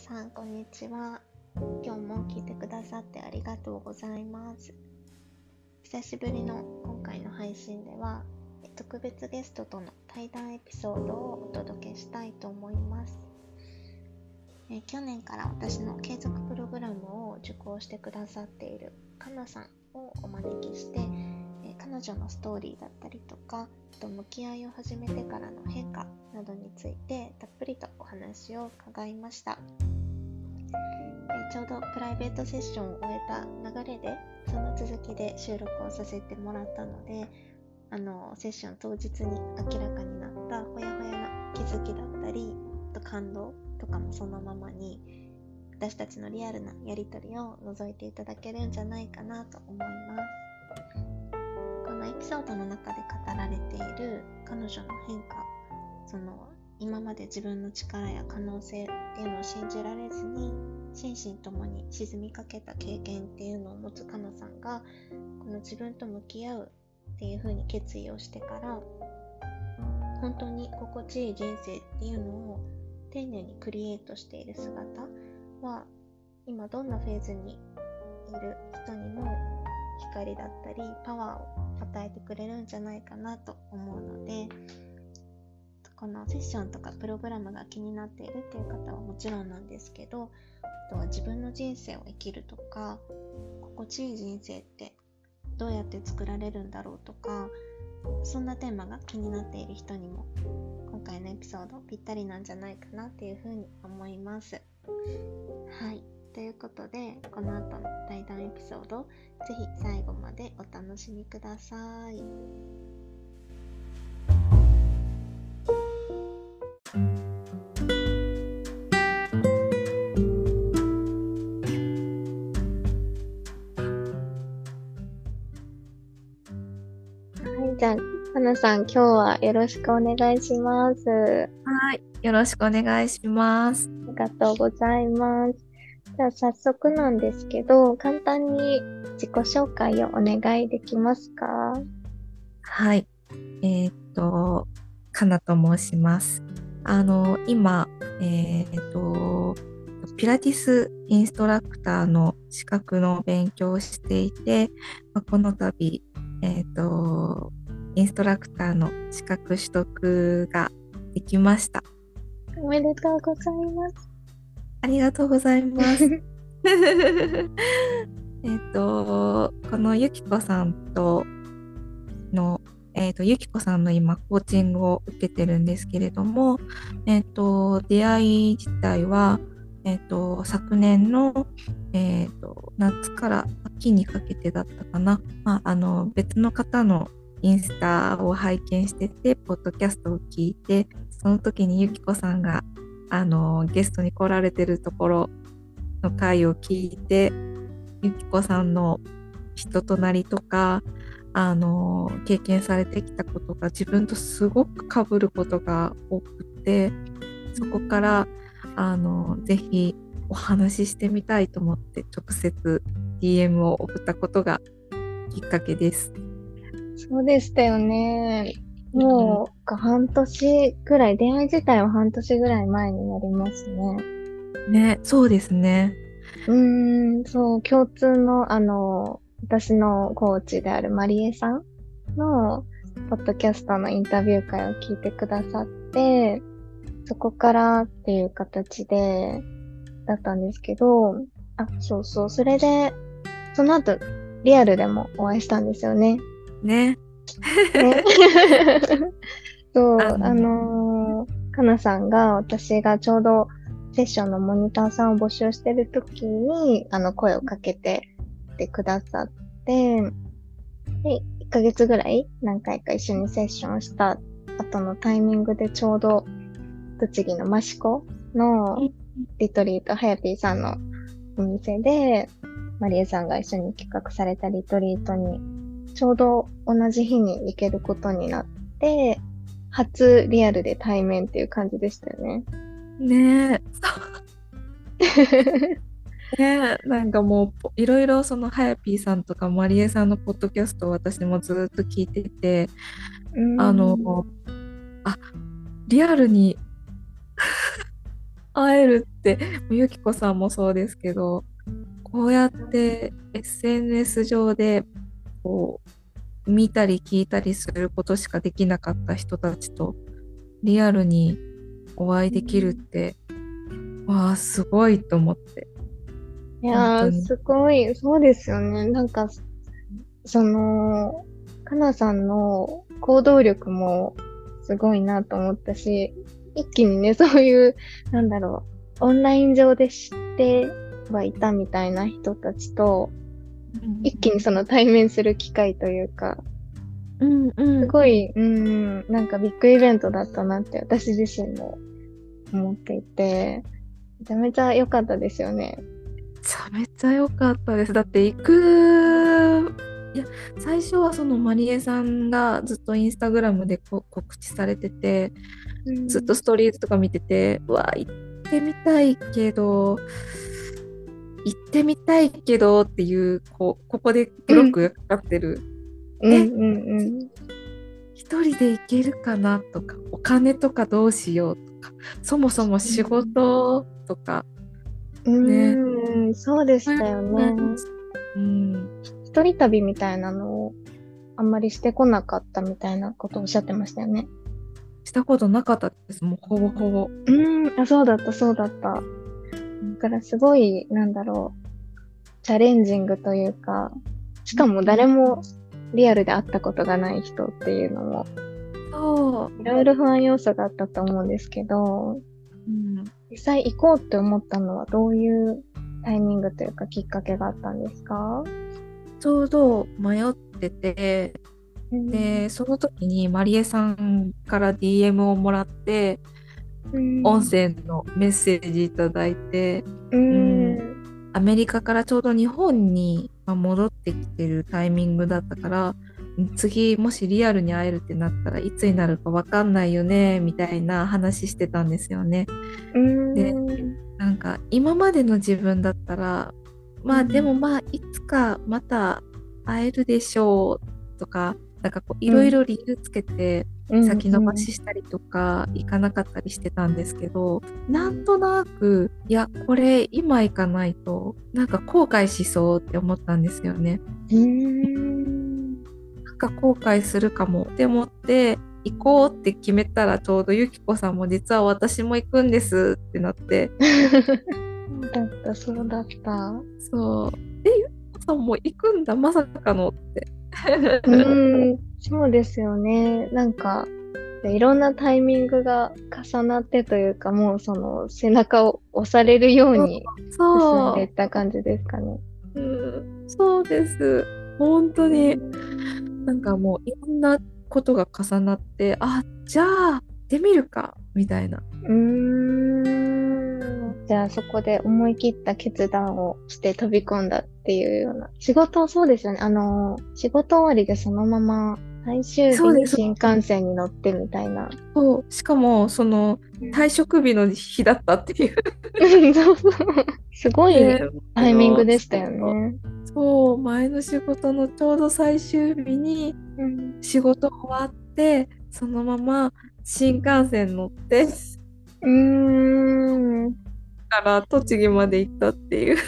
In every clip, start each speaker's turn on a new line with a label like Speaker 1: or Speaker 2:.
Speaker 1: さんこんにちは。今日も聞いてくださってありがとうございます。久しぶりの今回の配信では特別ゲストとの対談エピソードをお届けしたいと思います。え去年から私の継続プログラムを受講してくださっているかなさんをお招きして彼女のストーリーだったりとかと向き合いを始めてからの変化などについてたっぷりとお話を伺いました。えちょうどプライベートセッションを終えた流れでその続きで収録をさせてもらったのであのセッション当日に明らかになったほやほやな気づきだったりと感動とかもそのままに私たちのリアルなやり取りを覗いていただけるんじゃないかなと思います。のエピソードの中で語られている彼女の変化その今まで自分の力や可能性っていうのを信じられずに心身ともに沈みかけた経験っていうのを持つかなさんがこの自分と向き合うっていう風に決意をしてから本当に心地いい人生っていうのを丁寧にクリエイトしている姿は今どんなフェーズにいる人にも光だったりパワーを与えてくれるんじゃないかなと思うのでこのセッションとかプログラムが気になっているっていう方はもちろんなんですけどあとは自分の人生を生きるとか心地いい人生ってどうやって作られるんだろうとかそんなテーマが気になっている人にも今回のエピソードぴったりなんじゃないかなっていうふうに思います。はい。ということで、この後の対談エピソード、ぜひ最後までお楽しみください。じゃあ、かなさん、今日はよろしくお願いします。
Speaker 2: はい、よろしくお願いします。
Speaker 1: ありがとうございます。じゃあ、早速なんですけど、簡単に自己紹介をお願いできますか？
Speaker 2: はい。えー、っと、かなと申します。あの、今、えー、っと、ピラティスインストラクターの資格の勉強をしていて、まあ、この度、えーと、インストラクターの資格取得ができました。
Speaker 1: おめでとうございます。
Speaker 2: ありがとうございます。えっと、このゆきこさんとの、えっ、ー、と、ゆきこさんの今、コーチングを受けてるんですけれども、えっ、ー、と、出会い自体は、えっ、ー、と、昨年の、えっ、と、夏から秋にかけてだったかな。まあ、あの、別の方のインスタを拝見してて、ポッドキャストを聞いて、その時にゆきこさんが、あの、ゲストに来られてるところの回を聞いて、ゆきこさんの人となりとか、あの、経験されてきたことが自分とすごくかぶることが多くて、そこから、あの、ぜひお話ししてみたいと思って直接 DM を送ったことがきっかけです。
Speaker 1: そうでしたよね。もう、半年ぐらい、恋愛自体は半年ぐらい前になりますね。
Speaker 2: ね、そうですね。
Speaker 1: うーん、そう、共通の、あの、私のコーチであるマリエさんの、ポッドキャストのインタビュー会を聞いてくださって、そこからっていう形で、だったんですけど、あ、そうそう、それで、その後、リアルでもお会いしたんですよね。
Speaker 2: ね。
Speaker 1: ね そう、あのー、かなさんが、私がちょうどセッションのモニターさんを募集してる時に、あの、声をかけててくださって、で、1ヶ月ぐらい何回か一緒にセッションした後のタイミングでちょうど、栃木の益子のリトリート、はやぴーさんのお店で、マリエさんが一緒に企画されたリトリートに、ちょうど同じ日に行けることになって、初リアルで対面っていう感じでしたよね。
Speaker 2: ねえ。ねなんかもういろいろそのはやぴーさんとかまりえさんのポッドキャストを私もずっと聞いててあのあリアルに 会えるってゆきこさんもそうですけどこうやって SNS 上でこう見たり聞いたりすることしかできなかった人たちとリアルにお会いできるって、わあすごいと思って。
Speaker 1: いやーすごい。そうですよね。なんかそのかなさんの行動力もすごいなと思ったし一気にねそういうなんだろうオンライン上で知ってはいたみたいな人たちと、一気にその対面する機会というか、
Speaker 2: うんうん、
Speaker 1: すごい、うん、なんかビッグイベントだったなって私自身も思っていて、めちゃめちゃ良かったですよね。
Speaker 2: めちゃめちゃ良かったです。だって行く、いや、最初はそのまりえさんがずっとインスタグラムで告知されてて、うん、ずっとストーリーズとか見てて、うわ、行ってみたいけど、行ってみたいけどっていうこうここでブロックがかかってる、
Speaker 1: うん、え、うんうんうん、
Speaker 2: 一人で行けるかなとかお金とかどうしようとかそもそも仕事とか、
Speaker 1: ね、うん。そうでしたよね、うん、一人旅みたいなのをあんまりしてこなかったみたいなことをおっしゃってましたよね。
Speaker 2: したことなかったです。もうほぼほぼ。
Speaker 1: うん。あそうだったそうだっただからすごい、なんだろう、チャレンジングというか、しかも誰もリアルで会ったことがない人っていうのも。いろいろ不安要素があったと思うんですけど、うん、実際行こうって思ったのはどういうタイミングというかきっかけがあったんですか？
Speaker 2: ちょうど迷ってて、うん、でその時にまりえさんから DM をもらって音声のメッセージいただいて、
Speaker 1: うん、
Speaker 2: アメリカからちょうど日本に戻ってきてるタイミングだったから次もしリアルに会えるってなったらいつになるか分かんないよねみたいな話してたんですよね。でなんか今までの自分だったらまあでもまあいつかまた会えるでしょうとかなんかこういろいろ理由つけて先延ばししたりとか行かなかったりしてたんですけど、うん、なんとなくいやこれ今行かないとなんか後悔しそうって思ったんですよね。
Speaker 1: うん。
Speaker 2: なんか後悔するかもって思って行こうって決めたらちょうどゆきこさんも実は私も行くんですってなって。
Speaker 1: だったそうだった。
Speaker 2: そう。えゆきこさんも行くんだまさかのって
Speaker 1: うんそうですよね。なんか、いろんなタイミングが重なってというか、もうその背中を押されるように進んでいった感じですかね。
Speaker 2: うん、そうです。本当に、なんかもういろんなことが重なって、あ、じゃあ、行ってみるか、みたいな。
Speaker 1: うーん。じゃあそこで思い切った決断をして飛び込んだっていうような。仕事そうですよね。あの、仕事終わりでそのまま最終日に新幹線に乗ってみたいな。
Speaker 2: そう。しかもその退職日の日だったっていう。
Speaker 1: すごいタイミングでしたよね。
Speaker 2: そう。前の仕事のちょうど最終日に仕事終わって、そのまま新幹線乗って。
Speaker 1: うーん
Speaker 2: から栃木まで行ったっていう
Speaker 1: す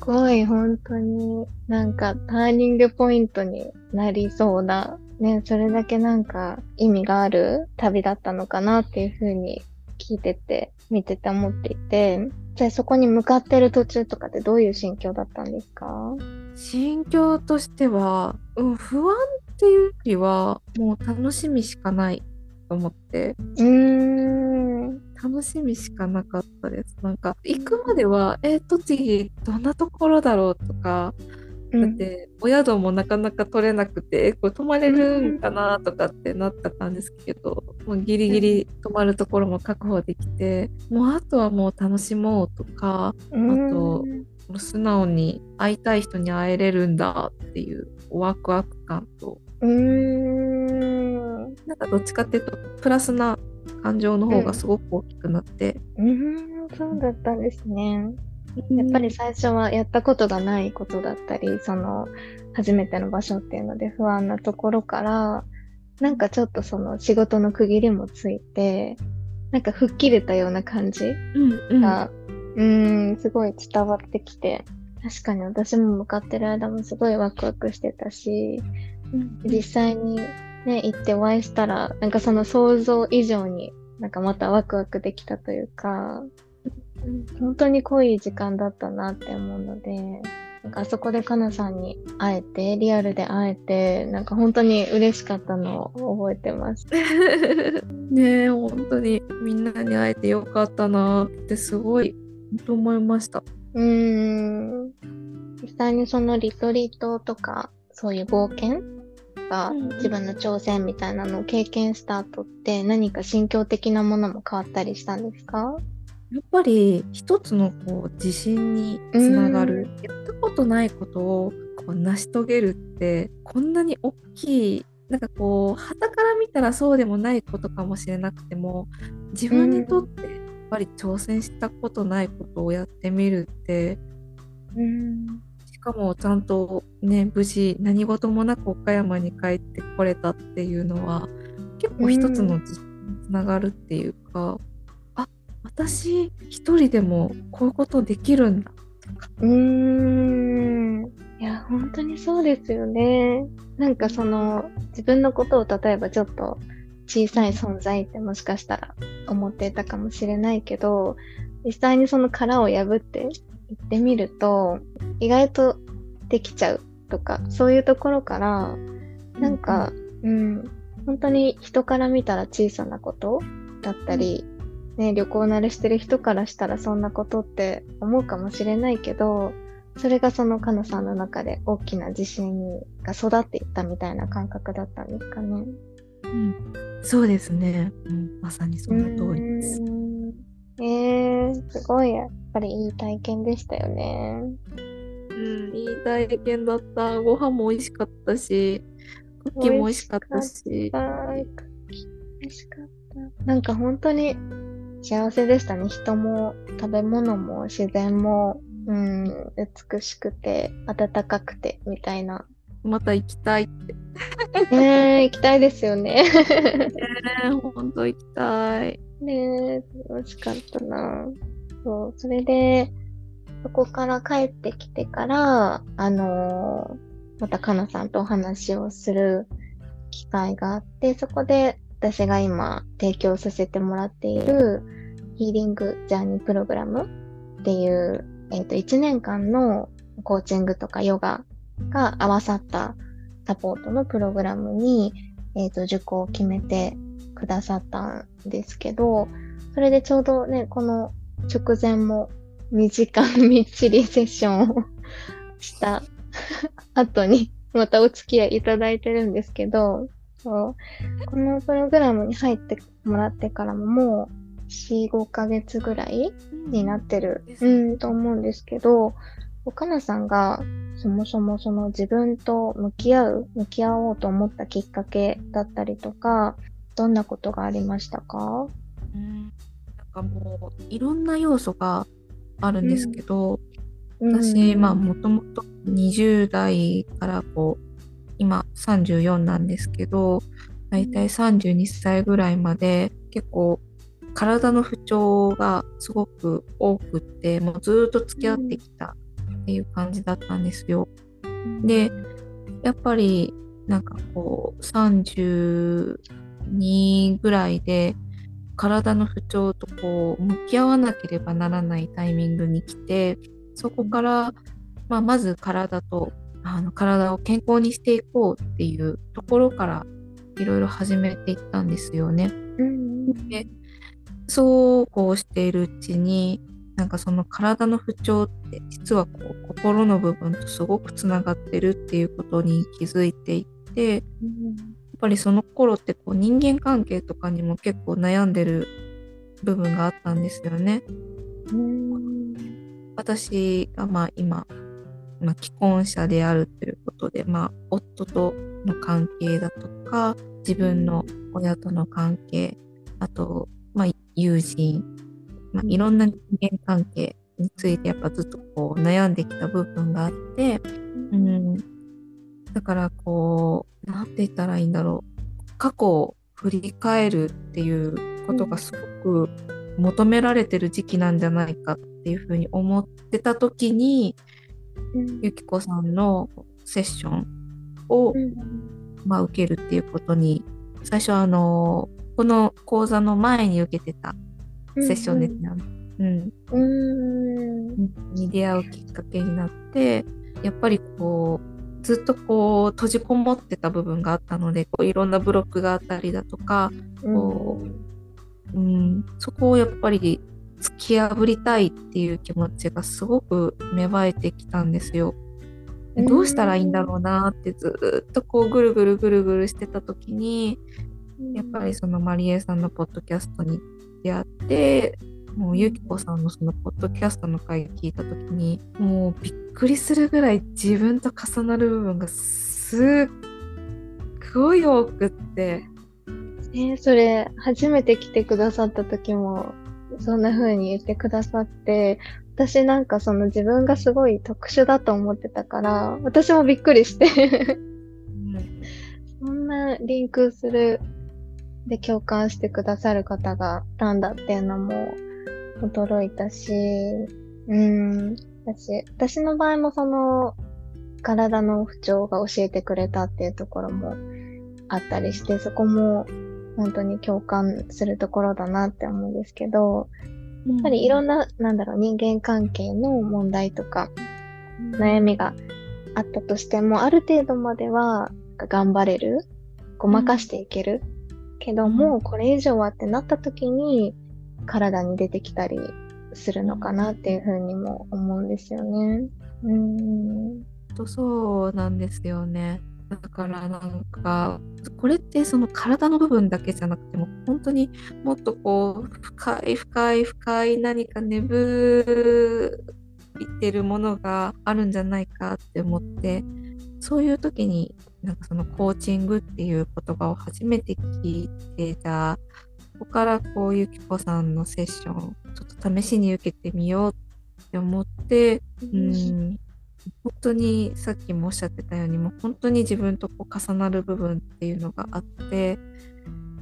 Speaker 1: ごい本当になんかターニングポイントになりそうな、ね、それだけなんか意味がある旅だったのかなっていうふうに聞いてて、見てて思っていて、じゃあそこに向かってる途中とかってどういう心境だったんですか？
Speaker 2: 心境としては、うん、不安っていうよりは、もう楽しみしかないと思って。
Speaker 1: うーん。
Speaker 2: 楽しみしかなかったです。なんか、行くまでは、えー、栃木どんなところだろうとか、だってお宿もなかなか取れなくてこれ泊まれるんかなとかってなったんですけど、もうギリギリ泊まるところも確保できて、もうあとはもう楽しもうとか、あと素直に会いたい人に会えれるんだっていうワクワク感と。
Speaker 1: うん。
Speaker 2: なんかどっちかっていうとプラスな感情の方がすごく大きくなって。
Speaker 1: うん、うんそうだったんですね。やっぱり最初はやったことがないことだったり、その初めての場所っていうので不安なところから、なんかちょっとその仕事の区切りもついて、なんか吹っ切れたような感じ
Speaker 2: うんうん
Speaker 1: が、うーん、すごい伝わってきて、確かに私も向かってる間もすごいワクワクしてたし、実際にね、行ってお会いしたら、なんかその想像以上になんかまたワクワクできたというか、本当に濃い時間だったなって思うので、なんかあそこでかなさんに会えて、リアルで会えて、なんか本当に嬉しかったのを覚えてます。
Speaker 2: ねえ本当にみんなに会えてよかったなってすごい本当思いました。
Speaker 1: うーん。実際にそのリトリートとか、そういう冒険が
Speaker 2: うんうん。
Speaker 1: 自分の挑戦みたいなのを経験した後って何か心境的なものも変わったりしたんですか？
Speaker 2: やっぱり一つのこう自信につながる、やったことないことをこう成し遂げるってこんなに大きいなんかこう傍から見たらそうでもないことかもしれなくても自分にとってやっぱり挑戦したことないことをやってみるって
Speaker 1: うん。
Speaker 2: しかもちゃんとね無事何事もなく岡山に帰ってこれたっていうのは結構一つのつながるっていうか、あ私一人でもこういうことできるんだ
Speaker 1: うーん。いや、本当にそうですよね。なんかその、自分のことを例えばちょっと小さい存在ってもしかしたら思っていたかもしれないけど、実際にその殻を破っていってみると、意外とできちゃうとか、そういうところから、なんか、うん、本当に人から見たら小さなことだったり、ね、旅行慣れしてる人からしたらそんなことって思うかもしれないけど、それがそのかなさんの中で大きな自信が育っていったみたいな感覚だったんですかね。
Speaker 2: うん、そうですね、うん、まさにその通りです。
Speaker 1: すごい、やっぱりいい体験でしたよね。
Speaker 2: うん、いい体験だった。ご飯も美味しかったし、クッキーも美味しかったし。
Speaker 1: 美味しかった。なんか本当に幸せでしたね。人も食べ物も自然も、うん、美しくて、暖かくて、みたいな。
Speaker 2: また行きたいって。
Speaker 1: ねえ、行きたいですよね。
Speaker 2: ねほんと行きたい。
Speaker 1: ねえ、楽しかったな。そう、それで、そこから帰ってきてから、あのーまたかなさんとお話をする機会があって、そこで私が今提供させてもらっているヒーリングジャーニープログラムっていう、えっ、と、1年間のコーチングとかヨガが合わさったサポートのプログラムに、えっ、と、受講を決めてくださったんですけど、それでちょうどね、この直前も2時間みっちりセッションをした 後にまたお付き合いいただいてるんですけど、そう。このプログラムに入ってもらってからももう4、5ヶ月ぐらいになってる、
Speaker 2: です
Speaker 1: うん、と思うんですけど、岡野さんがそもそもその自分と向き合う、向き合おうと思ったきっかけだったりとか、どんなことがありましたか？
Speaker 2: うんかもういろんな要素があるんですけど、私、まあもともと20代からこう今34なんですけどだいたい32歳ぐらいまで結構体の不調がすごく多くってもうずっと付き合ってきたっていう感じだったんですよ。でやっぱりなんかこう32ぐらいで体の不調とこう向き合わなければならないタイミングに来てそこから、まあ、まず体とあの体を健康にしていこうっていうところからいろいろ始めていったんですよね。
Speaker 1: うん
Speaker 2: でそうこうしているうちになんかその体の不調って実はこう心の部分とすごくつながってるっていうことに気づいていってやっぱりその頃ってこう人間関係とかにも結構悩んでる部分があったんですよね。
Speaker 1: うん。
Speaker 2: 私がまあ今、まあ、既婚者であるということで、まあ、夫との関係だとか自分の親との関係あと、まあ、友人、まあ、いろんな人間関係についてやっぱずっとこう悩んできた部分があって、うん、だからこうなんて言ったらいいんだろう。過去を振り返るっていうことがすごく求められてる時期なんじゃないかっていうふうに思ってた時に、
Speaker 1: うん、
Speaker 2: ゆきこさんのセッションを、うん、まあ、受けるっていうことに最初あのこの講座の前に受けてたセッションですね。うん、うん、に出会うきっかけになってやっぱりこうずっとこう閉じこもってた部分があったのでこういろんなブロックがあったりだとかこう、うん、そこをやっぱり突き破りたいっていう気持ちがすごく芽生えてきたんですよ。どうしたらいいんだろうなってずっとこうぐるぐるぐるぐるしてた時にやっぱりそのマリエさんのポッドキャストに出会ってもうゆきこさんのそのポッドキャストの回聞いた時にもうびっくりするぐらい自分と重なる部分がすっごい多くって。
Speaker 1: えー、それ初めて来てくださった時もそんな風に言ってくださって私なんかその自分がすごい特殊だと思ってたから私もびっくりして。そんなリンクするで共感してくださる方がいたんだっていうのも驚いたし、うん、私、私の場合もその、体の不調が教えてくれたっていうところもあったりして、そこも本当に共感するところだなって思うんですけど、やっぱりいろんな、なんだろう、人間関係の問題とか、悩みがあったとしても、ある程度までは頑張れる、ごまかしていける。けども、これ以上はってなった時に、体に出てきたりするのかなっていうふうにも思うんですよね。うん
Speaker 2: とそうなんですよね。だからなんかこれってその体の部分だけじゃなくても本当にもっとこう深い深い深い何か眠ってるものがあるんじゃないかって思ってそういう時になんかそのコーチングっていう言葉を初めて聞いてじゃあこからこうゆきこさんのセッションちょっと試しに受けてみようって思って、うん、本当にさっきもおっしゃってたようにもう本当に自分とこう重なる部分っていうのがあって、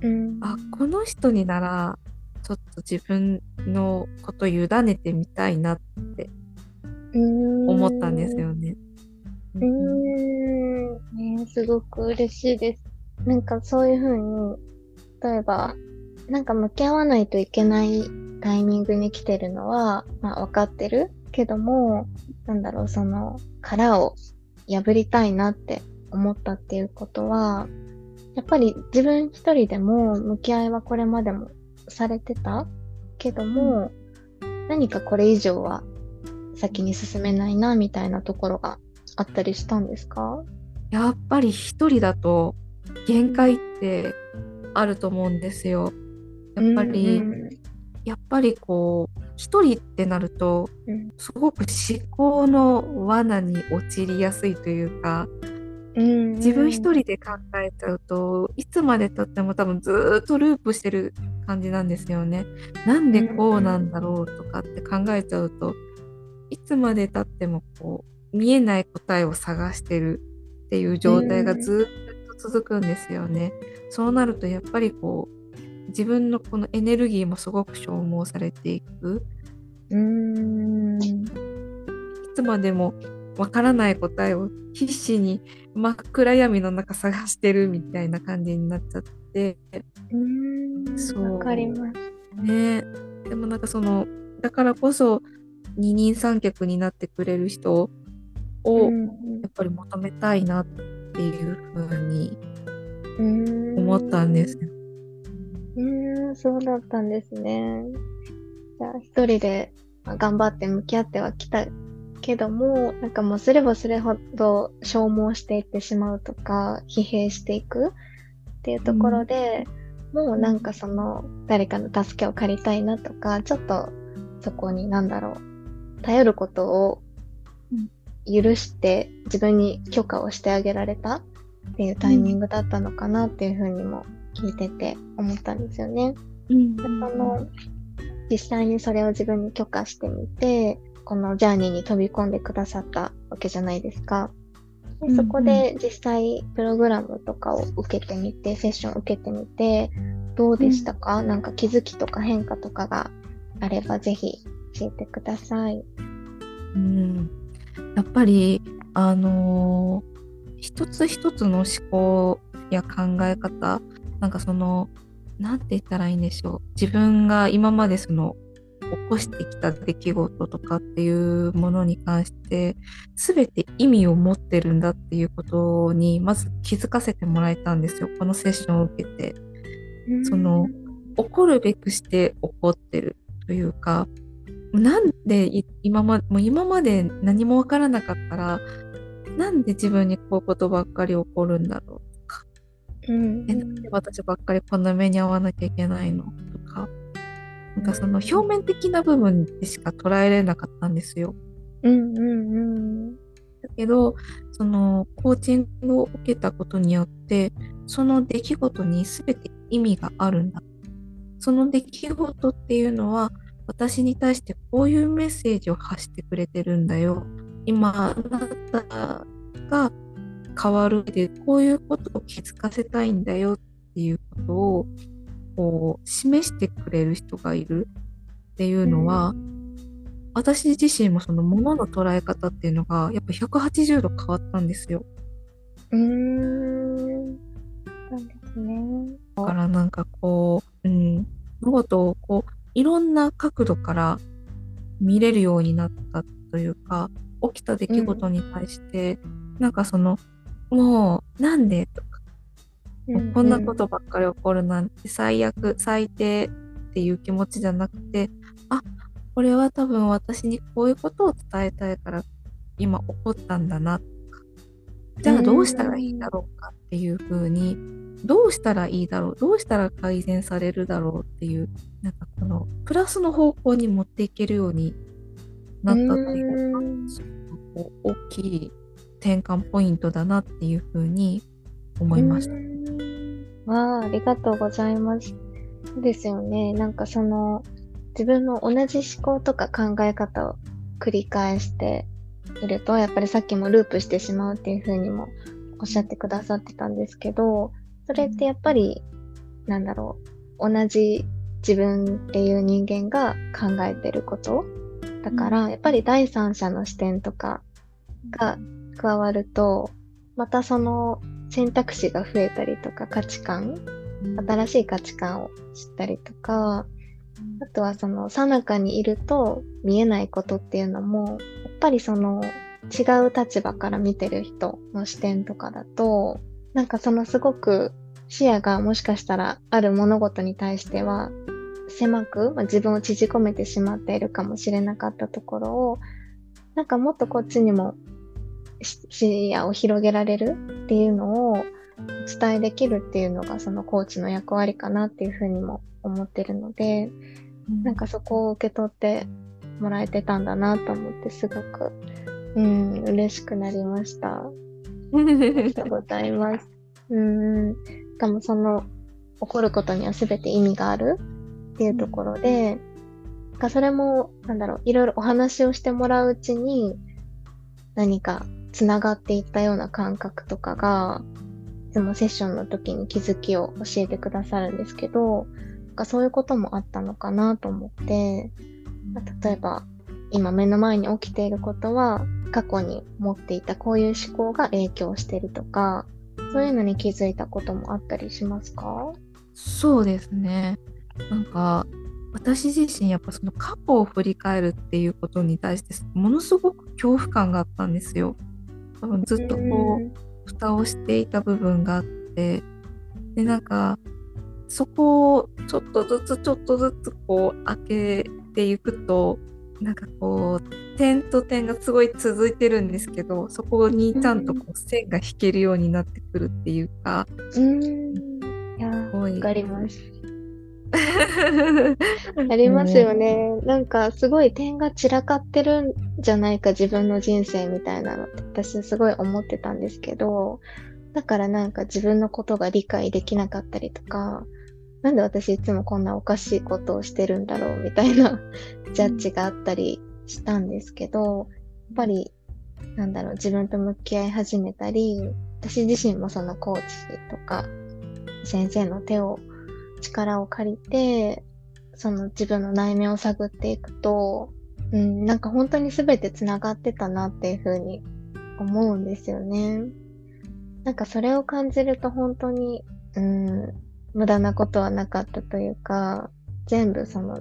Speaker 2: うん、あこの人にならちょっと自分のこと委ねてみたいなって思ったんですよね。
Speaker 1: うん、ね、すごく嬉しいです。なんかそういうふうに例えばなんか向き合わないといけないタイミングに来てるのは、まあ分かってるけども、なんだろう、その殻を破りたいなって思ったっていうことは、やっぱり自分一人でも向き合いはこれまでもされてたけども、何かこれ以上は先に進めないなみたいなところがあったりしたんですか？
Speaker 2: やっぱり一人だと限界ってあると思うんですよ。やっぱり、うんうん、やっぱりこう一人ってなると、うん、すごく思考の罠に陥りやすいというか、うんうん、自分一人で考えちゃうといつまでたっても多分ずっとループしてる感じなんですよね。なんでこうなんだろうとかって考えちゃうといつまでたってもこう見えない答えを探してるっていう状態がずっと続くんですよね。そうなるとやっぱりこう自分のこのエネルギーもすごく消耗されていく。うーんいつまでもわからない答えを必死に真っ暗闇の中探してるみたいな感じになっちゃって。
Speaker 1: うんそうわかります。
Speaker 2: ねでもなんかそのだからこそ二人三脚になってくれる人をやっぱり求めたいなっていうふうに思ったんですよ。
Speaker 1: うん、そうだったんですね。じゃあ、一人で頑張って向き合ってはきたけども、なんかもうすればするほど消耗していってしまうとか、疲弊していくっていうところで、うん、もうなんかその、誰かの助けを借りたいなとか、ちょっとそこになんだろう、頼ることを許して自分に許可をしてあげられたっていうタイミングだったのかなっていうふうにも聞いてて思ったんですよね。うん、その実際にそれを自分に許可してみてこのジャーニーに飛び込んでくださったわけじゃないですか。でそこで実際プログラムとかを受けてみてセッションを受けてみてどうでしたか、うん、なんか気づきとか変化とかがあればぜひ教えてください。
Speaker 2: うん、やっぱりあのー、一つ一つの思考や考え方なんかその何て言ったらいいんでしょう。自分が今までその起こしてきた出来事とかっていうものに関して全て意味を持ってるんだっていうことにまず気づかせてもらえたんですよ。このセッションを受けて。その怒るべくして怒ってるというかなんで今まもう今まで何も分からなかったらなんで自分にこういうことばっかり起こるんだろううん、えなんで私ばっかりこんな目に遭わなきゃいけないの？とかなんかその表面的な部分でしか捉えれなかったんですよ。うんうんうん、だけどそのコーチングを受けたことによってその出来事に全て意味があるんだ。その出来事っていうのは私に対してこういうメッセージを発してくれてるんだよ。今あなたが変わるでこういうことを気づかせたいんだよっていうことをこう示してくれる人がいるっていうのは、うん、私自身もそのものの捉え方っていうのがやっぱ180度変わったんですよ。うーんなんですね。だからなんかこう、うん、物事をこういろんな角度から見れるようになったというか起きた出来事に対して、うん、なんかそのもうなんで？とかこんなことばっかり起こるなんて最悪最低っていう気持ちじゃなくてあこれは多分私にこういうことを伝えたいから今起こったんだな。とかじゃあどうしたらいいだろうかっていうふうにどうしたらいいだろうどうしたら改善されるだろうっていうなんかこのプラスの方向に持っていけるようになったっていうのが大きい転換ポイントだなっていうふうに思いました。
Speaker 1: わあ、ありがとうございます。ですよね。なんかその、自分の同じ思考とか考え方を繰り返していると、やっぱりさっきもループしてしまうっていうふうにもおっしゃってくださってたんですけど、それってやっぱり、なんだろう、同じ自分っていう人間が考えてることだから、やっぱり第三者の視点とかが加わると、またその選択肢が増えたりとか価値観、新しい価値観を知ったりとか、あとはその最中にいると見えないことっていうのも、やっぱりその違う立場から見てる人の視点とかだと、なんかそのすごく視野がもしかしたらある物事に対しては狭く、まあ、自分を縮こめてしまっているかもしれなかったところを、なんかもっとこっちにも視野を広げられるっていうのをお伝えできるっていうのがそのコーチの役割かなっていうふうにも思ってるので、うん、なんかそこを受け取ってもらえてたんだなと思ってすごく、うん、嬉しくなりました。ありがとうございます。うん。しかもその起こることには全て意味があるっていうところで、うん、それも、なんだろう、いろいろお話をしてもらううちに、何かつながっていったような感覚とかが、いつもセッションの時に気づきを教えてくださるんですけど、なんかそういうこともあったのかなと思って、例えば今目の前に起きていることは過去に持っていたこういう思考が影響してるとか、そういうのに気づいたこともあったりしますか？
Speaker 2: そうですね。なんか私自身やっぱその過去を振り返るっていうことに対してものすごく恐怖感があったんですよ。多分ずっとこう蓋をしていた部分があってでなんかそこをちょっとずつちょっとずつこう開けていくとなんかこう点と点がすごい続いてるんですけどそこにちゃんとこう線が引けるようになってくるっていうか。
Speaker 1: うんいやわかります。ありますよね。なんかすごい点が散らかってるんじゃないか自分の人生みたいなのって私すごい思ってたんですけど、だからなんか自分のことが理解できなかったりとか、なんで私いつもこんなおかしいことをしてるんだろうみたいな ジャッジがあったりしたんですけど、やっぱりなんだろう自分と向き合い始めたり、私自身もそのコーチとか先生の手を力を借りて、その自分の内面を探っていくと、うん、なんか本当に全て繋がってたなっていうふうに思うんですよね。なんかそれを感じると本当に、うん、無駄なことはなかったというか、全部その、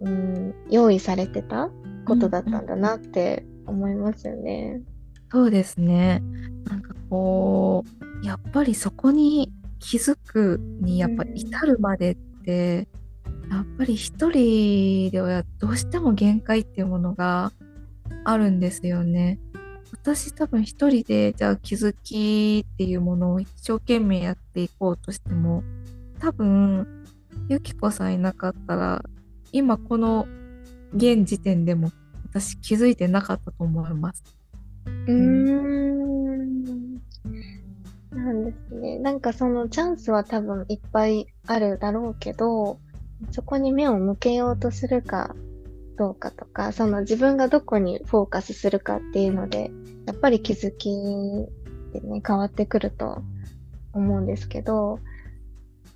Speaker 1: うん、用意されてたことだったんだなって思いますよね。
Speaker 2: そうですね。なんかこう、やっぱりそこに気づくにやっぱ至るまでって、うん、やっぱり一人ではどうしても限界っていうものがあるんですよね。私多分一人でじゃあ気づきっていうものを一生懸命やっていこうとしても多分ゆきこさんいなかったら今この現時点でも私気づいてなかったと思います。
Speaker 1: うーん。なんですね。なんかそのチャンスは多分いっぱいあるだろうけど、そこに目を向けようとするかどうかとか、その自分がどこにフォーカスするかっていうので、やっぱり気づきってね、変わってくると思うんですけど、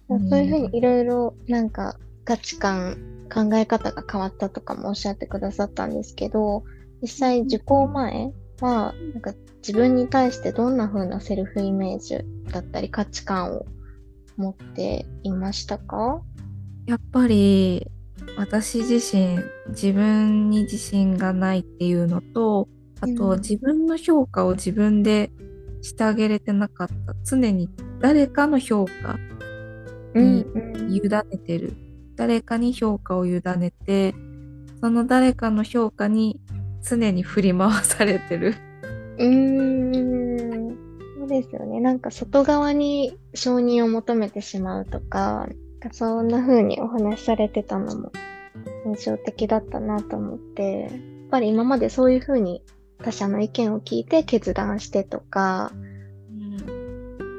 Speaker 1: そういうふうにいろいろなんか価値観、考え方が変わったとかもおっしゃってくださったんですけど、実際受講前は、なんか自分に対してどんな風なセルフイメージだったり価値観を持っていましたか？
Speaker 2: やっぱり私自身自分に自信がないっていうのとあと、うん、自分の評価を自分でしてあげれてなかった常に誰かの評価に委ねてる、うんうん、誰かに評価を委ねてその誰かの評価に常に振り回されてる。
Speaker 1: うーん。そうですよね。なんか外側に承認を求めてしまうとかそんな風にお話しされてたのも印象的だったなと思って、やっぱり今までそういう風に他者の意見を聞いて決断してとか、う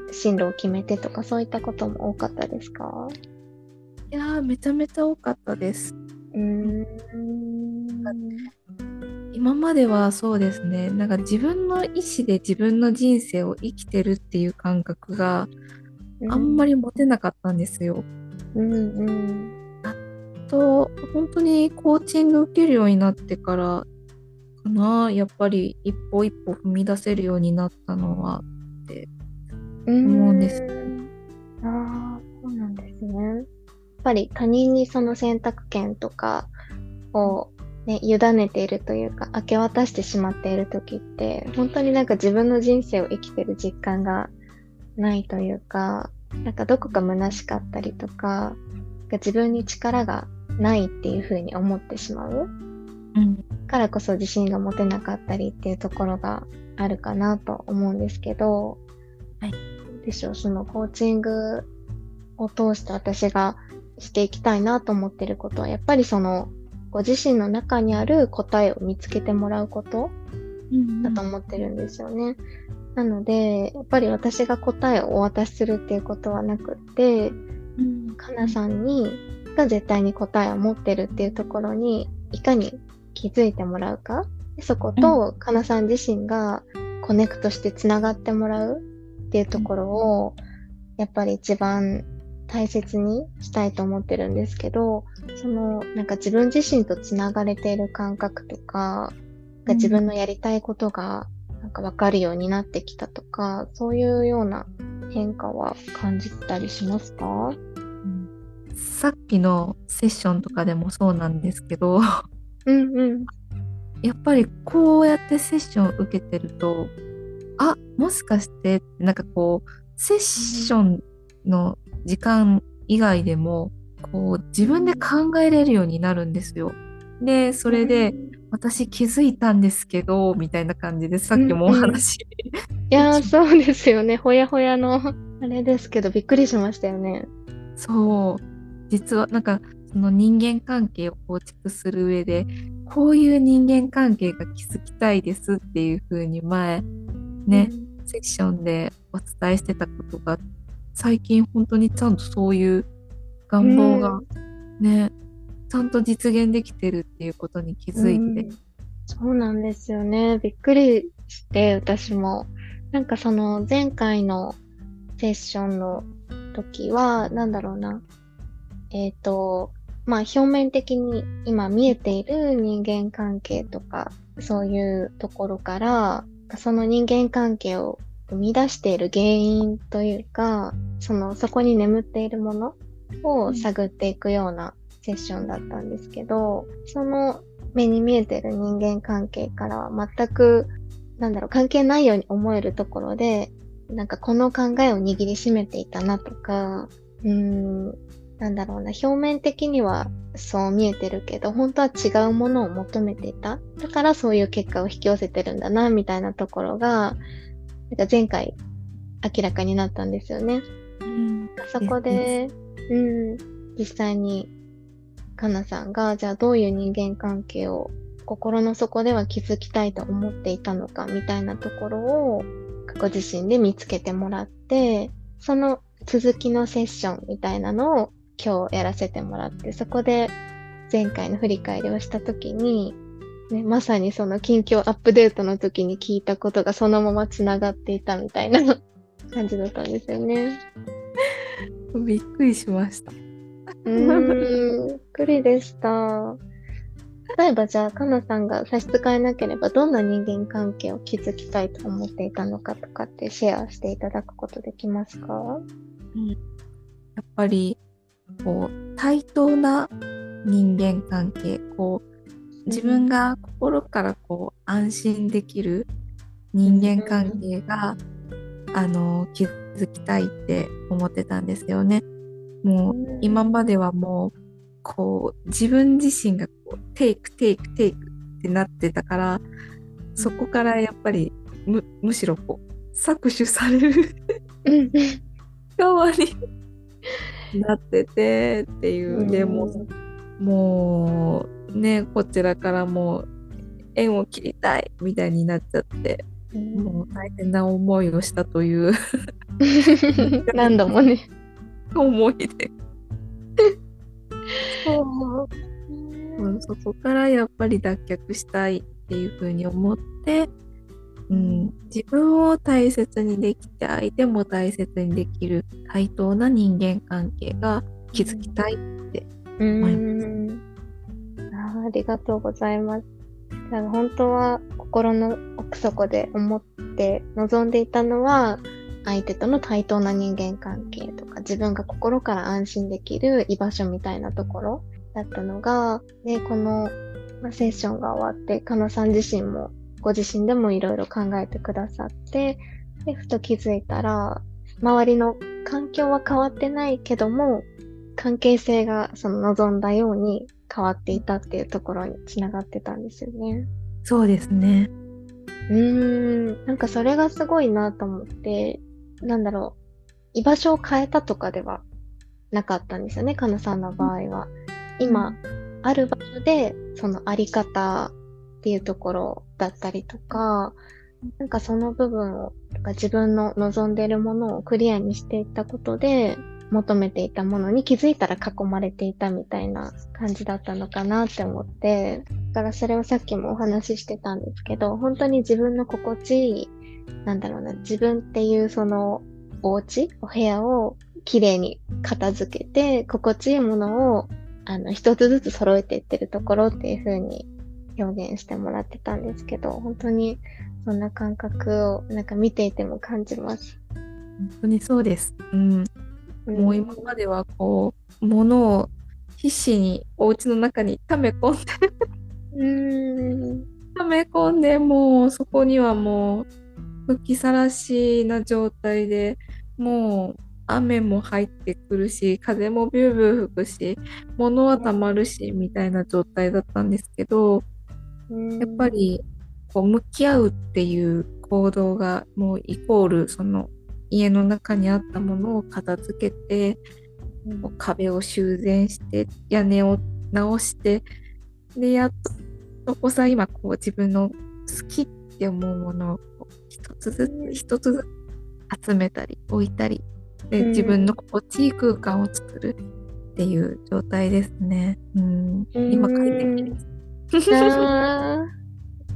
Speaker 1: ん、進路を決めてとかそういったことも多かったですか？
Speaker 2: いやめちゃめちゃ多かったです。うん今まではそうですねなんか自分の意思で自分の人生を生きてるっていう感覚があんまり持てなかったんですよ。うんうん、やっと本当にコーチング受けるようになってからかなやっぱり一歩一歩踏み出せるようになったのはって思うんです。
Speaker 1: ああそうなんですね。やっぱり他人にその選択権とかをね、委ねているというか、明け渡してしまっている時って、本当になんか自分の人生を生きてる実感がないというか、なんかどこか虚しかったりとか、自分に力がないっていう風に思ってしまう、うん、からこそ自信が持てなかったりっていうところがあるかなと思うんですけど、はい、でしょう、そのコーチングを通して私がしていきたいなと思ってることは、やっぱりそのご自身の中にある答えを見つけてもらうことだと思ってるんですよね。なので、やっぱり私が答えをお渡しするっていうことはなくって、うん、かなさんに、が絶対に答えを持ってるっていうところに、いかに気づいてもらうか。そこと、かなさん自身がコネクトしてつながってもらうっていうところを、やっぱり一番大切にしたいと思ってるんですけど、その、なんか自分自身とつながれている感覚とか、が自分のやりたいことがなんか分かるようになってきたとか、そういうような変化は感じたりしますか、うん、
Speaker 2: さっきのセッションとかでもそうなんですけど
Speaker 1: うんうん。
Speaker 2: やっぱりこうやってセッション受けてるとあもしかしてなんかこうセッションの時間以外でもこう自分で考えれるようになるんですよ。でそれで、私気づいたんですけどみたいな感じでさっきもお話、
Speaker 1: うんうん、いやそうですよね。ほやほやのあれですけどびっくりしましたよね。
Speaker 2: そう。実はなんかその人間関係を構築する上でこういう人間関係が築きたいですっていう風に前ね、うん、セッションでお伝えしてたことが最近本当にちゃんとそういう願望がね、ちゃんと実現できてるっていうことに気づいて、うん、
Speaker 1: そうなんですよね。びっくりして私も。なんかその前回のセッションの時はなんだろうな。えっ、と、まあ表面的に今見えている人間関係とか、そういうところから、その人間関係を生み出している原因というか、その、そこに眠っているものを探っていくようなセッションだったんですけど、その目に見えている人間関係からは全く、なんだろう、関係ないように思えるところで、なんかこの考えを握りしめていたなとか、うーん、なんだろうな、表面的にはそう見えてるけど、本当は違うものを求めていた。だからそういう結果を引き寄せてるんだな、みたいなところが、なんか前回明らかになったんですよね。
Speaker 2: うん、
Speaker 1: そこで、うん、実際に、かなさんが、じゃあどういう人間関係を心の底では築きたいと思っていたのかみたいなところをご自身で見つけてもらって、その続きのセッションみたいなのを今日やらせてもらって、そこで前回の振り返りをしたときに、ね、まさにその近況アップデートの時に聞いたことがそのまま繋がっていたみたいな感じだったんですよね。
Speaker 2: びっくりしました。
Speaker 1: うん、びっくりでした。例えばじゃあ、かなさんが差し支えなければどんな人間関係を築きたいと思っていたのかとかってシェアしていただくことできますか、
Speaker 2: うん、やっぱりこう対等な人間関係こう自分が心からこう安心できる人間関係が、うん、あの築きたいって思ってたんですよね。もう今まではもうこう自分自身がこうテイクテイクテイクってなってたからそこからやっぱりむむしろこう搾取される側になっててっていう、でももうねこちらからもう縁を切りたいみたいになっちゃって、うん、もう大変な思いをしたという。
Speaker 1: 何度もね。
Speaker 2: 思いでそう。そこからやっぱり脱却したいっていうふうに思って、うん、自分を大切にできて相手も大切にできる対等な人間関係が築きたいって思います。
Speaker 1: あありがとうございます。本当は心の奥底で思って望んでいたのは相手との対等な人間関係とか自分が心から安心できる居場所みたいなところだったのが、で、この、セッションが終わって、かなさん自身もご自身でもいろいろ考えてくださって、で、ふと気づいたら、周りの環境は変わってないけども、関係性がその望んだように変わっていたっていうところにつながってたんですよね。
Speaker 2: そうですね。
Speaker 1: うーん、なんかそれがすごいなと思って、なんだろう、居場所を変えたとかではなかったんですよね、かなさんの場合は。今、ある場所で、そのあり方っていうところだったりとか、なんかその部分を、自分の望んでいるものをクリアにしていったことで、求めていたものに気づいたら囲まれていたみたいな感じだったのかなって思って、だからそれをさっきもお話ししてたんですけど、本当に自分の心地いいなんだろうな、自分っていうそのお家、お部屋をきれいに片付けて、心地いいものをあの一つずつ揃えていってるところっていう風に表現してもらってたんですけど、本当にそんな感覚をなんか見ていても感じます。
Speaker 2: 本当にそうです。うん。うん、もう今まではこう、物を必死にお家の中に溜め込んで
Speaker 1: うん。
Speaker 2: 溜め込んで、もうそこにはもう吹きさらしな状態でもう雨も入ってくるし風もビュービュー吹くし物はたまるしみたいな状態だったんですけどやっぱりこう向き合うっていう行動がもうイコールその家の中にあったものを片付けて、う壁を修繕して屋根を直してでやっとこさ今こう自分の好きって思うものを一つずつ一つずつ集めたり置いたりで自分の心地いい空間を作るっていう状態ですね。うん、今快適です。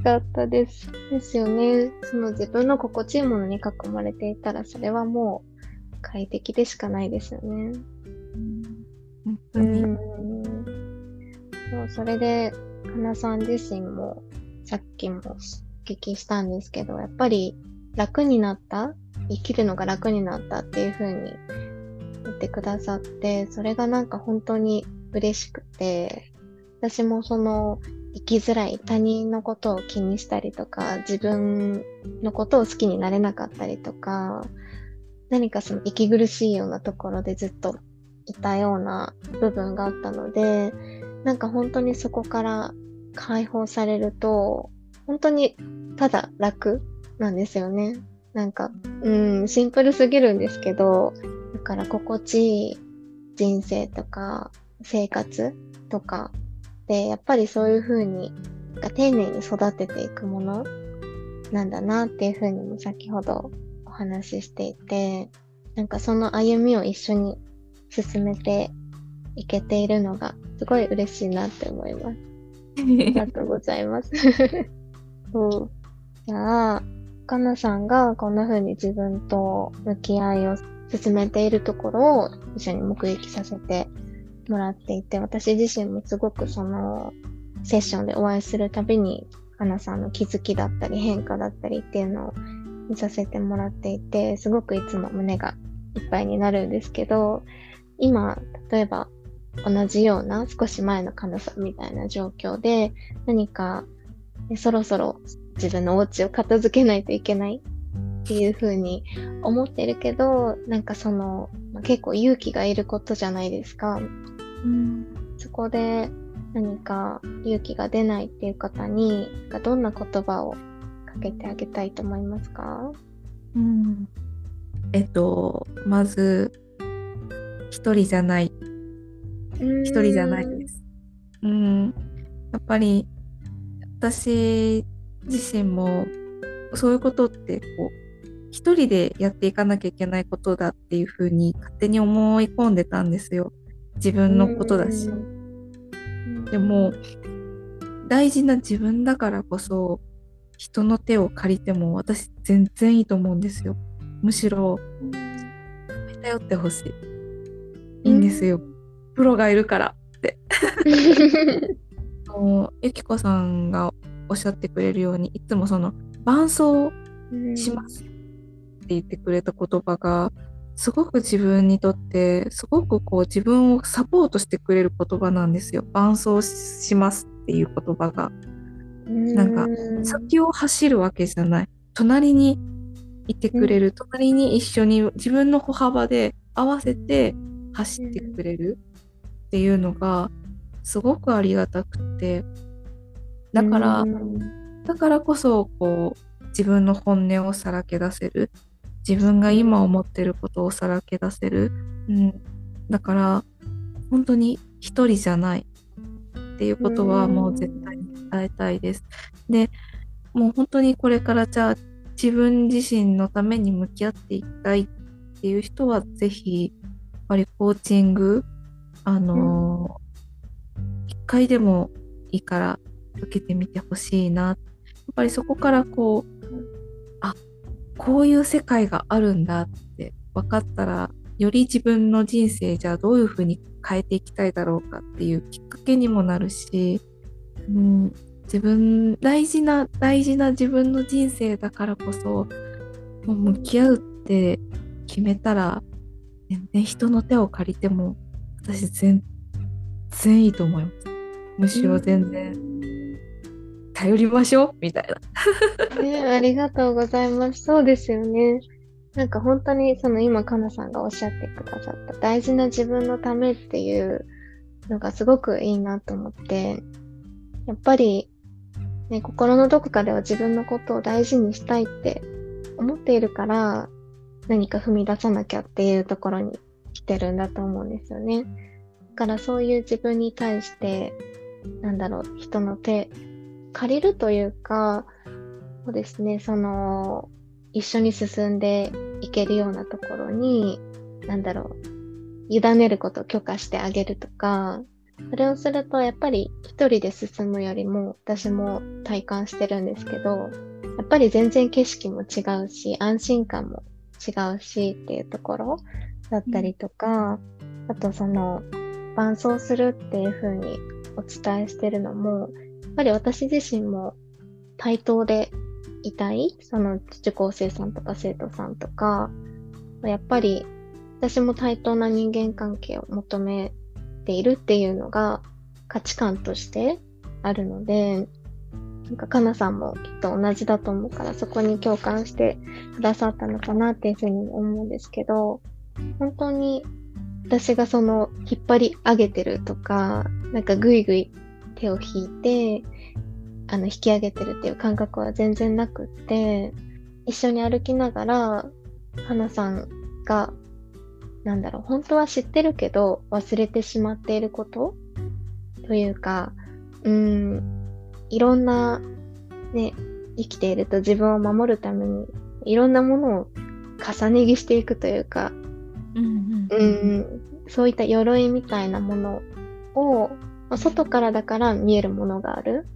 Speaker 1: あよかったです。ですよね。その自分の心地いいものに囲まれていたら、それはもう快適でしかないですよね。
Speaker 2: 本当に。
Speaker 1: うんそうそれで、かなさん自身も、さっきもお聞きしたんですけど、やっぱり楽になった生きるのが楽になったっていう風に言ってくださって、それがなんか本当に嬉しくて、私もその、生きづらい他人のことを気にしたりとか、自分のことを好きになれなかったりとか、何かその息苦しいようなところでずっといたような部分があったので、なんか本当にそこから解放されると、本当にただ楽なんですよね。なんか、うん、シンプルすぎるんですけど、だから心地いい人生とか生活とかで、やっぱりそういう風に、丁寧に育てていくものなんだなっていう風にも先ほどお話ししていて、なんかその歩みを一緒に進めていけているのがすごい嬉しいなって思います。ありがとうございます。そう。じゃあ、かなさんがこんな風に自分と向き合いを進めているところを一緒に目撃させてもらっていて、私自身もすごくそのセッションでお会いするたびに、かなさんの気づきだったり変化だったりっていうのを見させてもらっていて、すごくいつも胸がいっぱいになるんですけど、今、例えば同じような少し前のかなさんみたいな状況で何かそろそろ自分のお家を片付けないといけないっていう風に思ってるけどなんかその結構勇気がいることじゃないですか。
Speaker 2: うん
Speaker 1: そこで何か勇気が出ないっていう方にどんな言葉をかけてあげたいと思いますか？
Speaker 2: うんえっと、まず、一人じゃない。一
Speaker 1: 一
Speaker 2: 人じゃないです。うん。やっぱり、私自身も、そういうことって、こう、一人でやっていかなきゃいけないことだっていうふうに勝手に思い込んでたんですよ。自分のことだし。でも、大事な自分だからこそ、人の手を借りても私全然いいと思うんですよ。むしろ、頼ってほしい。いいんですよ。プロがいるから。あのゆきこさんがおっしゃってくれるように、いつもその、伴奏しますって言ってくれた言葉が、すごく自分にとって、すごくこう自分をサポートしてくれる言葉なんですよ。伴奏しますっていう言葉が。なんか先を走るわけじゃない。隣にいてくれる、隣に一緒に自分の歩幅で合わせて走ってくれるっていうのがすごくありがたくて。だから、だからこそこう自分の本音をさらけ出せる。自分が今思ってることをさらけ出せる。うん、だから本当に一人じゃないっていうことはもう絶対に伝えたいです。でもう本当にこれからじゃあ自分自身のために向き合っていきたいっていう人はぜひやっぱりコーチングあのー一回でもいいから受けてみてほしいなやっぱりそこからこうあこういう世界があるんだって分かったらより自分の人生じゃあどういうふうに変えていきたいだろうかっていうきっかけにもなるし、うん、自分大事な大事な自分の人生だからこそもう向き合うって決めたら全然人の手を借りても私全然いいと思います。むしろ全然頼りましょうみたいな
Speaker 1: ね、ありがとうございます。そうですよね。なんか本当にその今かなさんがおっしゃってくださった大事な自分のためっていうのがすごくいいなと思って、やっぱり、ね、心のどこかでは自分のことを大事にしたいって思っているから何か踏み出さなきゃっていうところに来てるんだと思うんですよね。だからそういう自分に対して、なんだろう、人の手借りるというか、そうですね、その、一緒に進んでいけるようなところに、なんだろう、委ねることを許可してあげるとか、それをすると、やっぱり一人で進むよりも、私も体感してるんですけど、やっぱり全然景色も違うし、安心感も違うしっていうところだったりとか、あとその、伴走するっていう風にお伝えしてるのも、ぱり私自身も対等でいたい、その受講生さんとか生徒さんとか、やっぱり私も対等な人間関係を求めているっていうのが価値観としてあるので、なんかかなさんもきっと同じだと思うからそこに共感してくださったのかなっていうふうに思うんですけど、本当に私がその引っ張り上げてるとか、なんかぐいぐい手を引いて、あの引き上げてるっていう感覚は全然なくって、一緒に歩きながら、花さんが、なんだろう、本当は知ってるけど忘れてしまっていること？というか、うん、いろんな、ね、生きていると自分を守るために、いろんなものを重ね着していくというか、うんうん、そういった鎧みたいなものを、外からだから見えるものがある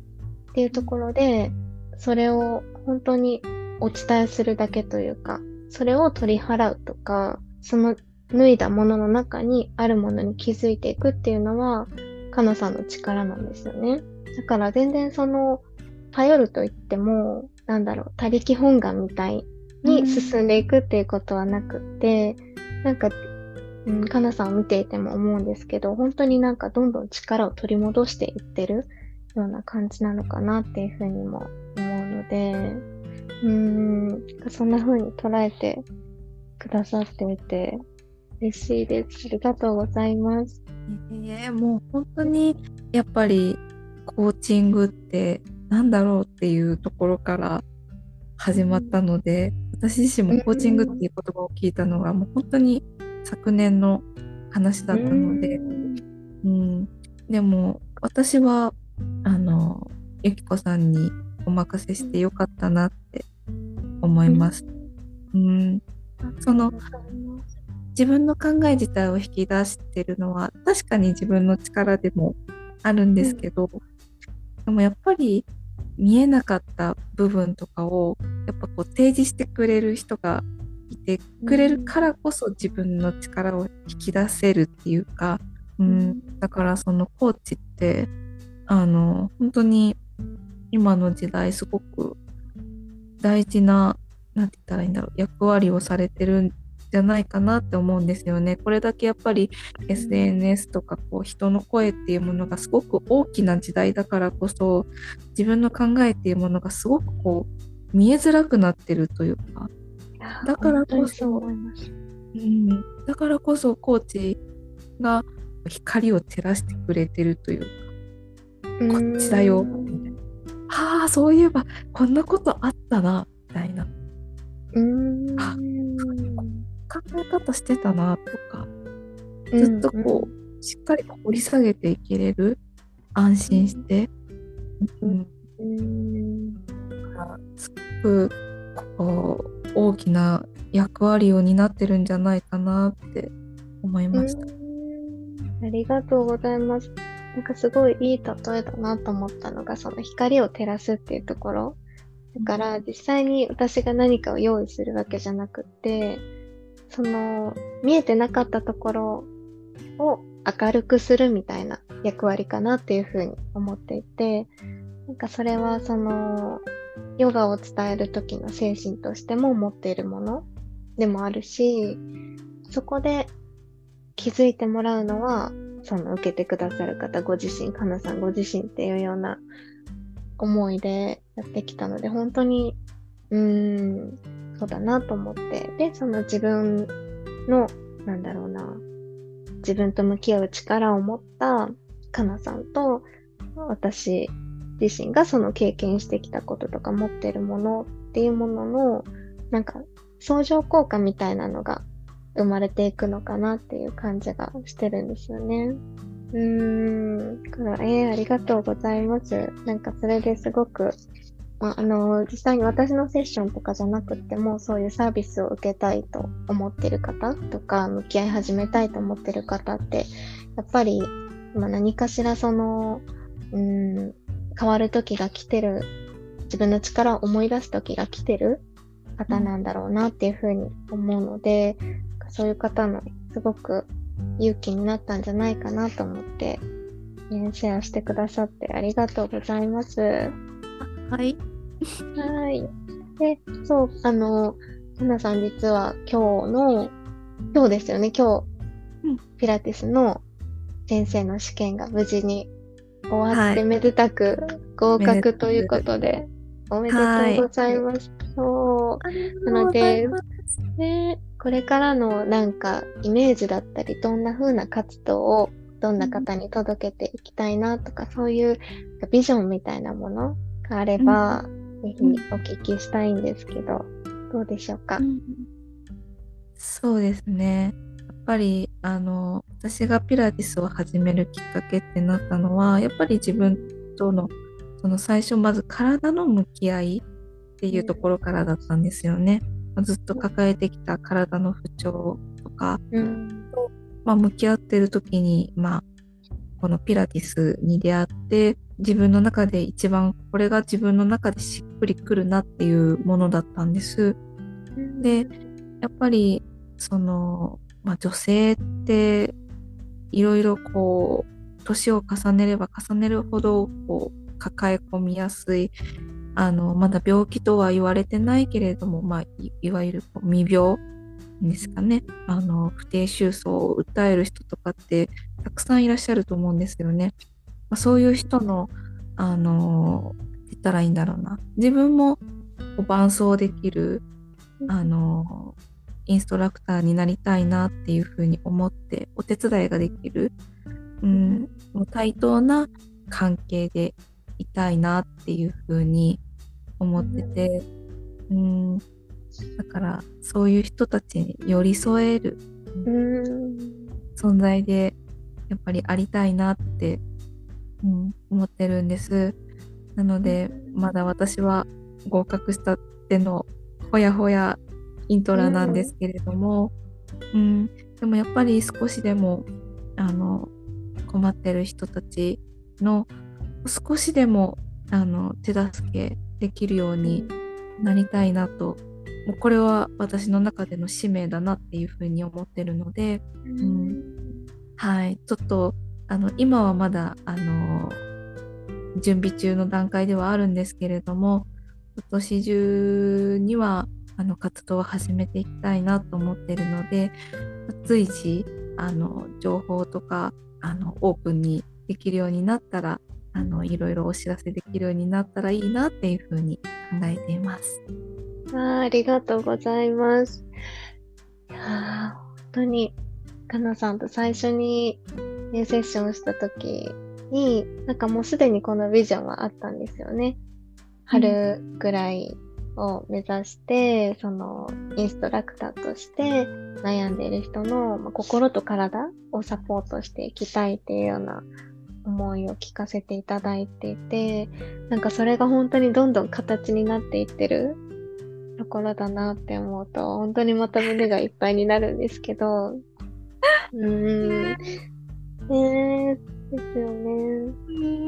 Speaker 1: っていうところで、それを本当にお伝えするだけというか、それを取り払うとか、その脱いだものの中にあるものに気づいていくっていうのは、かなさんの力なんですよね。だから全然その、頼ると言っても、なんだろう、他力本願みたいに進んでいくっていうことはなくって、うん、なんか、うん、かなさんを見ていても思うんですけど、本当になんかどんどん力を取り戻していってるような感じなのかなっていうふうにも思うので、うん、そんな風に捉えてくださっていて、嬉しいです。ありがとうございます。
Speaker 2: えー、もう本当にやっぱりコーチングってなんだろうっていうところから始まったので、私自身もコーチングっていう言葉を聞いたのがもう本当に昨年の話だったので、うん、でも私はあのゆきこさんにお任せしてよかったなって思います。うん、その自分の考え自体を引き出してるのは確かに自分の力でもあるんですけど、うん、でもやっぱり見えなかった部分とかをやっぱこう提示してくれる人がいてくれるからこそ自分の力を引き出せるっていうか、うん、だからそのコーチってあの本当に今の時代すごく大事な何て言ったらいいんだろう役割をされてるんじゃないかなって思うんですよね。これだけやっぱり SNS とかこう人の声っていうものがすごく大きな時代だからこそ自分の考えっていうものがすごくこう見えづらくなってるというかだからこそ、うん、だからこそコーチが光を照らしてくれてるというかこっちだよみたいな。はあそういえばこんなことあったなみたいな。
Speaker 1: うん。
Speaker 2: あ考え方してたなとか。ずっとこう、うん、しっかり掘り下げていけれる。安心して、うん、うん、すごくこう大きな役割を担ってるんじゃないかなって思いました。
Speaker 1: ありがとうございます。なんかすごいいい例えだなと思ったのがその光を照らすっていうところ。だから実際に私が何かを用意するわけじゃなくってその見えてなかったところを明るくするみたいな役割かなっていうふうに思っていてなんかそれはそのヨガを伝える時の精神としても持っているものでもあるしそこで気づいてもらうのはその受けてくださる方ご自身かなさんご自身っていうような思いでやってきたので本当にうーんそうだなと思って、で、その自分の、なんだろうな、自分と向き合う力を持ったかなさんと、私自身がその経験してきたこととか持ってるものっていうものの、なんか相乗効果みたいなのが生まれていくのかなっていう感じがしてるんですよね。うーん。から、えー、ありがとうございます。なんかそれですごくまあ、あの実際に私のセッションとかじゃなくてもそういうサービスを受けたいと思ってる方とか向き合い始めたいと思ってる方ってやっぱり、まあ、何かしらそのうん変わる時が来てる自分の力を思い出す時が来てる方なんだろうなっていうふうに思うのでそういう方のすごく勇気になったんじゃないかなと思って、ね、シェアしてくださってありがとうございます。
Speaker 2: はい。
Speaker 1: はい。で、そう、あの、はなさん実は今日の、今日ですよね、今日、うん、ピラティスの先生の試験が無事に終わって、めでたく合格ということで、おめでとうございます。そう。なので、ね、これからのなんかイメージだったり、どんな風な活動をどんな方に届けていきたいなとか、そういうビジョンみたいなものがあれば、ぜひお聞きしたいんですけど、どうでしょうか？
Speaker 2: そうですね。やっぱりあの私がピラティスを始めるきっかけってなったのはやっぱり自分とのその最初まず体の向き合いっていうところからだったんですよね。ずっと抱えてきた体の不調とか、うん、まあ、向き合ってる時に、まあ、このピラティスに出会って自分の中で一番これが自分の中でしっくりくるなっていうものだったんです。でやっぱりその、まあ、女性っていろいろこう年を重ねれば重ねるほどこう抱え込みやすいあのまだ病気とは言われてないけれども、まあ、いわゆる未病ですかねあの不定収束を訴える人とかってたくさんいらっしゃると思うんですよね。まあ、そういう人のあの言ったらいいんだろうな自分も伴走できるあのインストラクターになりたいなっていうふうに思ってお手伝いができる、うん、もう対等な関係でいたいなっていうふうに思ってて、うん、だからそういう人たちに寄り添える存在でやっぱりありたいなって、うん、思ってるんです。なのでまだ私は合格したてのほやほやイントラなんですけれども、うん、でもやっぱり少しでもあの困ってる人たちの少しでもあの手助けできるようになりたいなともうこれは私の中での使命だなっていうふうに思ってるので、うん、はい。ちょっとあの今はまだあの準備中の段階ではあるんですけれども今年中にはあの活動を始めていきたいなと思ってるので随時あの情報とかあのオープンにできるようになったらあのいろいろお知らせできるようになったらいいなっていうふうに考えています。
Speaker 1: あありがとうございます。いや本当にかなさんと最初に、ね、セッションした時になんかもうすでにこのビジョンはあったんですよね。春ぐらいを目指して、そのインストラクターとして悩んでいる人の、まあ、心と体をサポートしていきたいっていうような思いを聞かせていただいていてなんかそれが本当にどんどん形になっていってるところだなって思うと本当にまた胸がいっぱいになるんですけどうーん。ねえですよね。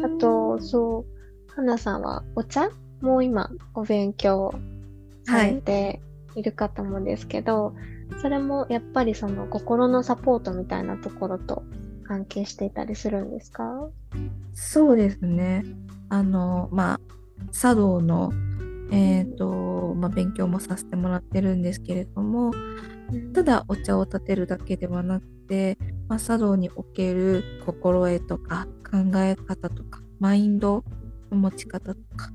Speaker 1: あとそう花さんはお茶？もう今お勉強されているかと思うんですけど、はい、それもやっぱりその心のサポートみたいなところと関係していたりするんですか？
Speaker 2: そうですね。あの、まあ、茶道の、えーとまあ、勉強もさせてもらってるんですけれども、ただお茶を立てるだけではなくて、まあ、茶道における心得とか考え方とかマインドの持ち方とか、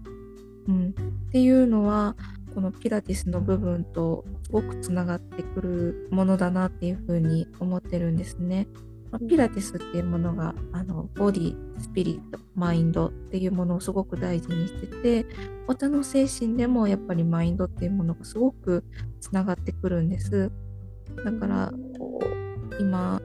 Speaker 2: うん、っていうのはこのピラティスの部分とすごくつながってくるものだなっていうふうに思ってるんですね。まピラティスっていうものがあのボディスピリットマインドっていうものをすごく大事にしててお茶の精神でもやっぱりマインドっていうものがすごくつながってくるんです。だからこう今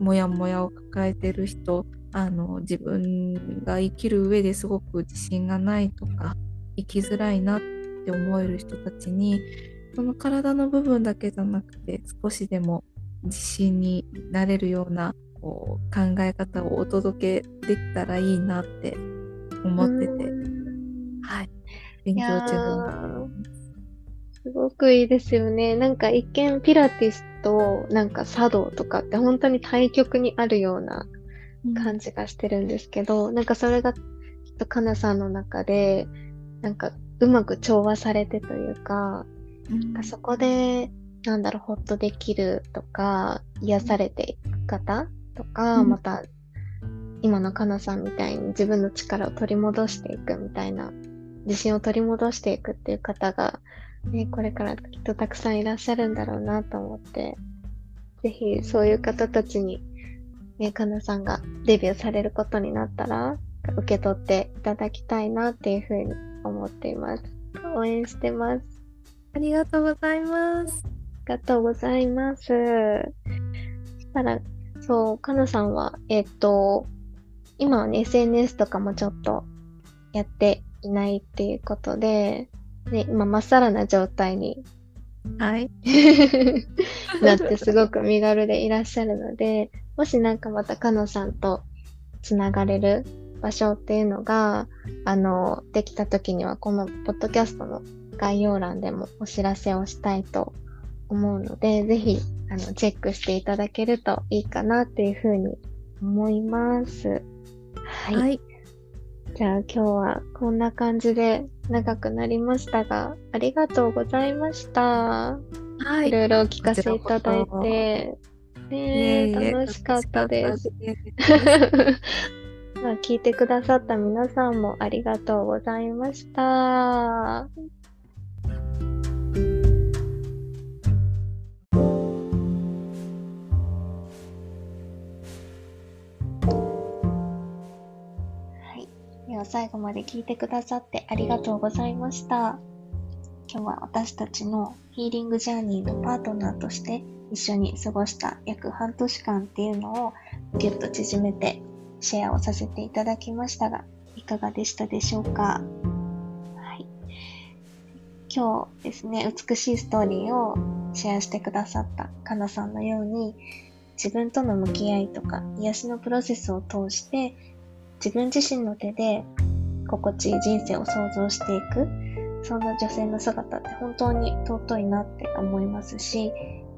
Speaker 2: モヤモヤを抱えてる人あの自分が生きる上ですごく自信がないとか生きづらいなって思える人たちにその体の部分だけじゃなくて少しでも自信になれるようなこう考え方をお届けできたらいいなって思ってて、はい、勉強中
Speaker 1: す。すごくいいですよね。なんか一見ピラティスとなんか茶道とかって本当に対極にあるような感じがしてるんですけど、うん、なんかそれがきっとかなさんの中でなんかうまく調和されてというか、うん、かそこでなんだろうほっとできるとか癒されていく方とか、うん、また今のかなさんみたいに自分の力を取り戻していくみたいな自信を取り戻していくっていう方が、ね、これからきっとたくさんいらっしゃるんだろうなと思ってぜひそういう方たちにね、かなさんがデビューされることになったら、受け取っていただきたいなっていうふうに思っています。応援してます。
Speaker 2: ありがとうございます。あ
Speaker 1: りがとうございます。そしたら、そう、かなさんは、えっ、と、今はね、SNS とかもちょっとやっていないっていうことで、ね、今、まっさらな状態に
Speaker 2: はい。
Speaker 1: なってすごく身軽でいらっしゃるので、もしなんかまたかのさんとつながれる場所っていうのが、あの、できた時にはこのポッドキャストの概要欄でもお知らせをしたいと思うので、ぜひ、あの、チェックしていただけるといいかなっていうふうに思います。はい。はい、じゃあ今日はこんな感じで長くなりましたが、ありがとうございました。
Speaker 2: はい。
Speaker 1: いろいろお聞かせいただいて、ね楽しかったです。まあ、聞いてくださった皆さんもありがとうございました。はい。では最後まで聞いてくださってありがとうございました。今日は私たちのヒーリングジャーニーのパートナーとして一緒に過ごした約半年間っていうのをぎゅっと縮めてシェアをさせていただきましたがいかがでしたでしょうか、はい、今日ですね美しいストーリーをシェアしてくださったかなさんのように自分との向き合いとか癒しのプロセスを通して自分自身の手で心地いい人生を想像していくそんな女性の姿って本当に尊いなって思いますし、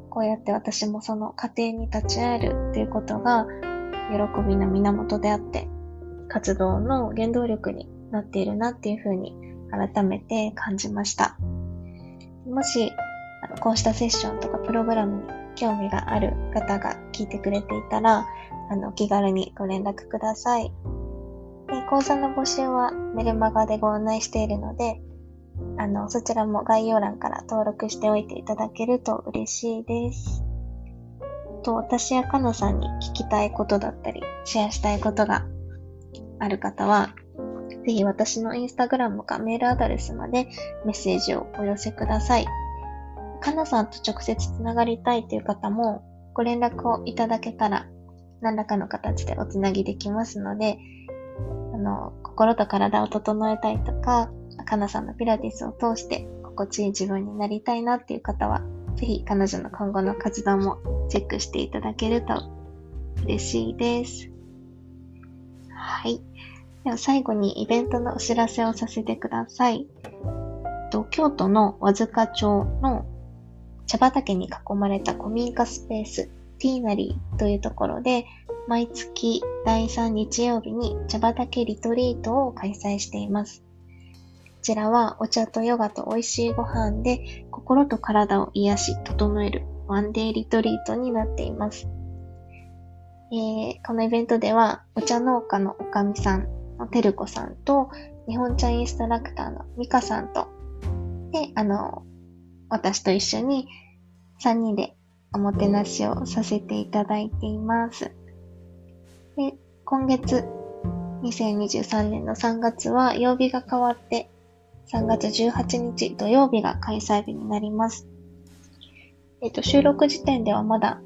Speaker 1: こうやって私もその家庭に立ち会えるっていうことが喜びの源であって、活動の原動力になっているなっていうふうに改めて感じました。もし、あのこうしたセッションとかプログラムに興味がある方が聞いてくれていたら、あの気軽にご連絡ください。で講座の募集はメルマガでご案内しているので、あの、そちらも概要欄から登録しておいていただけると嬉しいです。と、私やかなさんに聞きたいことだったり、シェアしたいことがある方は、ぜひ私のインスタグラムかメールアドレスまでメッセージをお寄せください。かなさんと直接つながりたいという方も、ご連絡をいただけたら、何らかの形でおつなぎできますので、あの、心と体を整えたいとか、かなさんのピラティスを通して心地いい自分になりたいなっていう方は、ぜひ彼女の今後の活動もチェックしていただけると嬉しいです。はい。では最後にイベントのお知らせをさせてください。京都の和塚町の茶畑に囲まれた古民家スペースティーナリーというところで毎月第3日曜日に茶畑リトリートを開催しています。こちらはお茶とヨガと美味しいご飯で心と体を癒し、整えるワンデーリトリートになっています。えー、このイベントではお茶農家のおかみさんのてるこさんと日本茶インストラクターのみかさんとで、あの、私と一緒に3人でおもてなしをさせていただいています。で、今月2023年の3月は曜日が変わって3月18日土曜日が開催日になります。えっ、と、収録時点ではまだ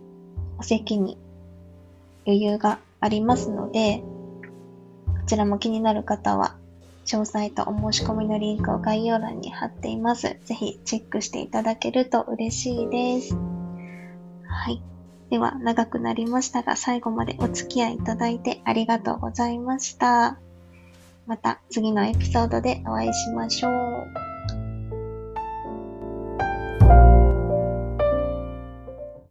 Speaker 1: お席に余裕がありますので、こちらも気になる方は、詳細とお申し込みのリンクを概要欄に貼っています。ぜひチェックしていただけると嬉しいです。はい。では、長くなりましたが、最後までお付き合いいただいてありがとうございました。また次のエピソードでお会いしましょう。